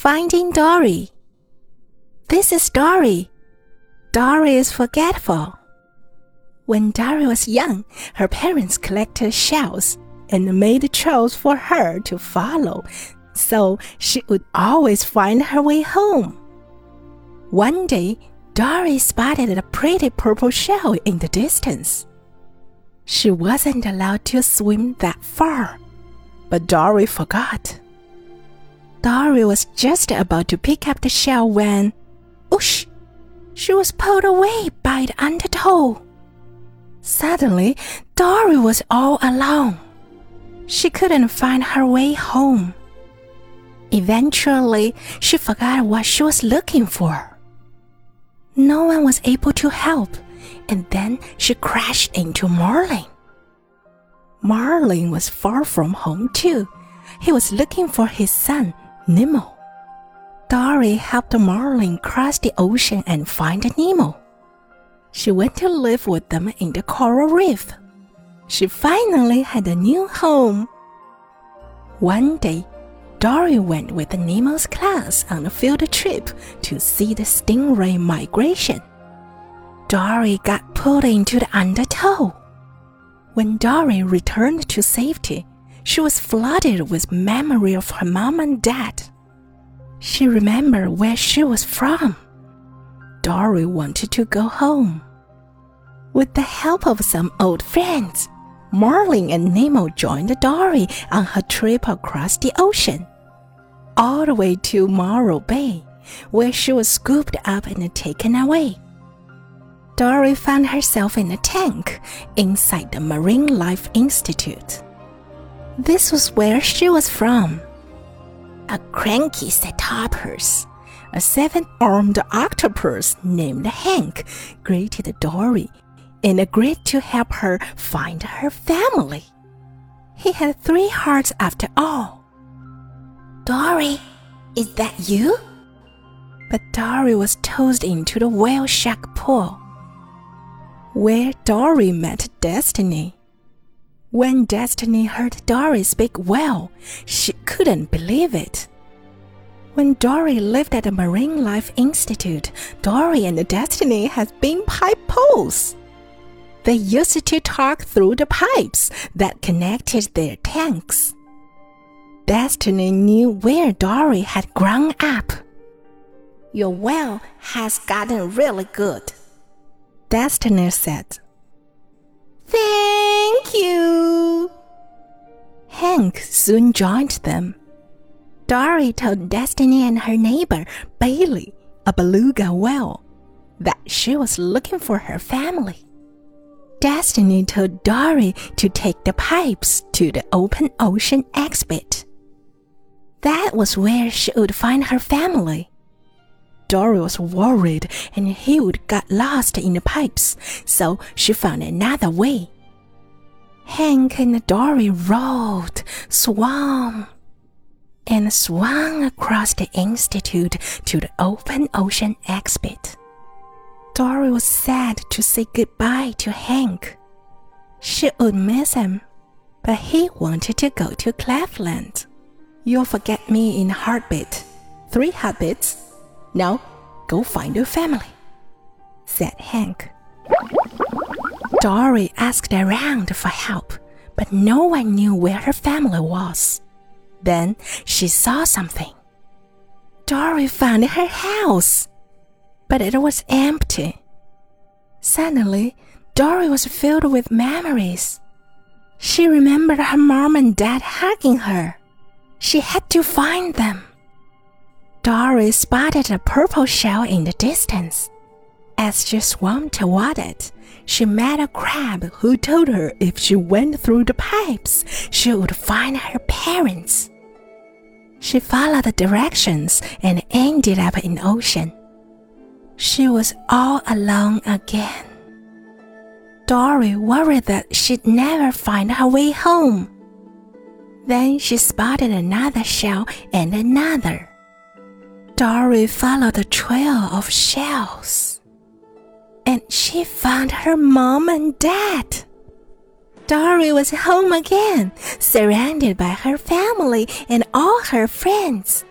Finding Dory. This is Dory. Dory is forgetful. When Dory was young, her parents collected shells and made trails for her to follow, so she would always find her way home. One day, Dory spotted a pretty purple shell in the distance. She wasn't allowed to swim that far, but Dory forgot. Dory was just about to pick up the shell when, whoosh, she was pulled away by the undertow. Suddenly, Dory was all alone. She couldn't find her way home. Eventually, she forgot what she was looking for. No one was able to help, and then she crashed into Marlin. Marlin was far from home, too. He was looking for his son, Nemo. Dory helped Marlin cross the ocean and find Nemo. She went to live with them in the coral reef. She finally had a new home. One day, Dory went with Nemo's class on a field trip to see the stingray migration. Dory got pulled into the undertow. When Dory returned to safety, she was flooded with memory of her mom and dad. She remembered where she was from. Dory wanted to go home. With the help of some old friends, Marlin and Nemo joined Dory on her trip across the ocean, all the way to Morro Bay, where she was scooped up and taken away. Dory found herself in a tank inside the Marine Life Institute. This was where she was from. A cranky septopus, a seven armed octopus named Hank, greeted Dory and agreed to help her find her family. He had three hearts after all. Dory, is that you? But Dory was tossed into the whale shark pool, where Dory met Destiny. When Destiny heard Dory speak Whale, she couldn't believe it. When Dory lived at the Marine Life Institute, Dory and Destiny had been pipe pals. They used to talk through the pipes that connected their tanks. Destiny knew where Dory had grown up. Your Whale has gotten really good, Destiny said. Hank soon joined them. Dory told Destiny and her neighbor, Bailey, a beluga whale, that she was looking for her family. Destiny told Dory to take the pipes to the open ocean exhibit. That was where she would find her family. Dory was worried and he would get lost in the pipes, so she found another way. Hank and Dory rowed, swam, and swung across the institute to the open ocean exhibit. Dory was sad to say goodbye to Hank. She would miss him, but he wanted to go to Cleveland. You'll forget me in a heartbeat. Three heartbeats. Now, go find your family, said Hank. Dory asked around for help, but no one knew where her family was. Then she saw something. Dory found her house, but it was empty. Suddenly, Dory was filled with memories. She remembered her mom and dad hugging her. She had to find them. Dory spotted a purple shell in the distance. As she swam toward it, she met a crab who told her if she went through the pipes, she would find her parents. She followed the directions and ended up in the ocean. She was all alone again. Dory worried that she'd never find her way home. Then she spotted another shell and another. Dory followed the trail of shells. She found her mom and dad. Dory was home again, surrounded by her family and all her friends.